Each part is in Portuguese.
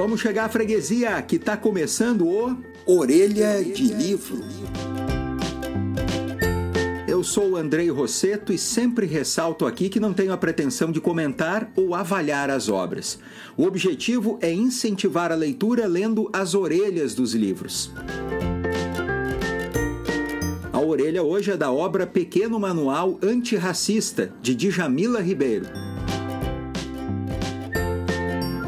Vamos chegar à freguesia, que está começando o Orelha de Livro. Eu sou o Andrei Rosseto e sempre ressalto aqui que não tenho a pretensão de comentar ou avaliar as obras. O objetivo é incentivar a leitura lendo as orelhas dos livros. A orelha hoje é da obra Pequeno Manual Antirracista, de Djamila Ribeiro.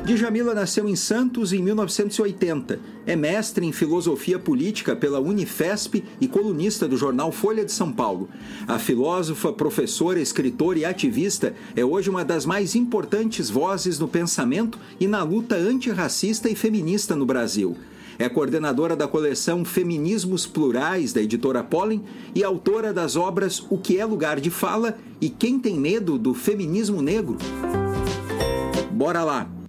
Djamila nasceu em Santos em 1980. É mestre em filosofia política pela Unifesp e colunista do jornal Folha de São Paulo. A filósofa, professora, escritora e ativista é hoje uma das mais importantes vozes no pensamento e na luta antirracista e feminista no Brasil. É coordenadora da coleção Feminismos Plurais da editora Pollen e autora das obras O que é Lugar de Fala e Quem tem Medo do Feminismo Negro. Bora lá!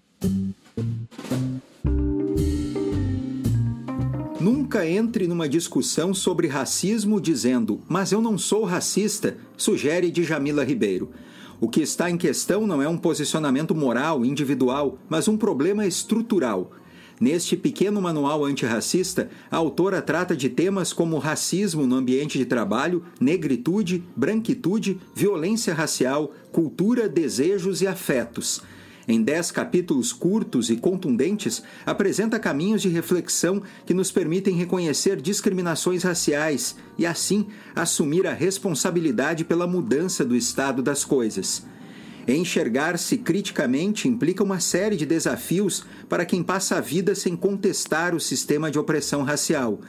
Nunca entre numa discussão sobre racismo dizendo, mas eu não sou racista, sugere Djamila Ribeiro. O que está em questão não é um posicionamento moral, individual, mas um problema estrutural. Neste pequeno manual antirracista, a autora trata de temas como racismo no ambiente de trabalho, negritude, branquitude, violência racial, cultura, desejos e afetos em dez capítulos curtos e contundentes, apresenta caminhos de reflexão que nos permitem reconhecer discriminações raciais e, assim, assumir a responsabilidade pela mudança do estado das coisas. Enxergar-se criticamente implica uma série de desafios para quem passa a vida sem contestar o sistema de opressão racial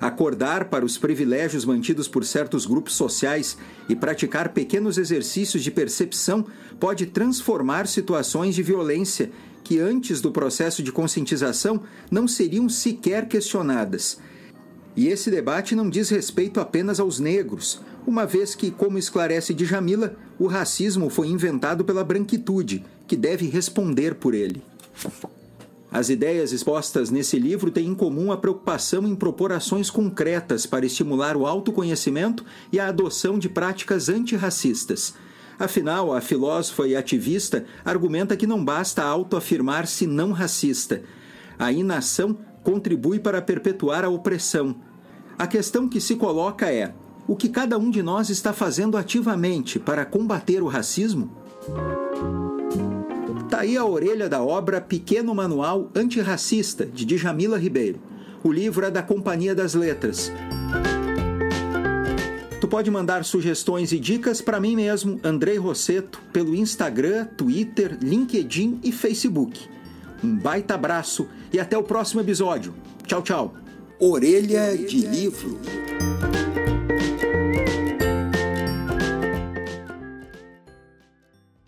acordar para os privilégios mantidos por certos grupos sociais e praticar pequenos exercícios de percepção pode transformar situações de violência que antes do processo de conscientização não seriam sequer questionadas. E esse debate não diz respeito apenas aos negros, uma vez que, como esclarece Djamila, o racismo foi inventado pela branquitude, que deve responder por ele. As ideias expostas nesse livro têm em comum a preocupação em propor ações concretas para estimular o autoconhecimento e a adoção de práticas antirracistas. Afinal, a filósofa e ativista argumenta que não basta autoafirmar-se não racista. A inação contribui para perpetuar a opressão. A questão que se coloca é: o que cada um de nós está fazendo ativamente para combater o racismo? Tá aí a orelha da obra Pequeno Manual Antirracista, de Djamila Ribeiro. O livro é da Companhia das Letras. Tu pode mandar sugestões e dicas para mim mesmo, Andrei Rosseto, pelo Instagram, Twitter, LinkedIn e Facebook. Um baita abraço e até o próximo episódio. Tchau, tchau. Orelha de livro.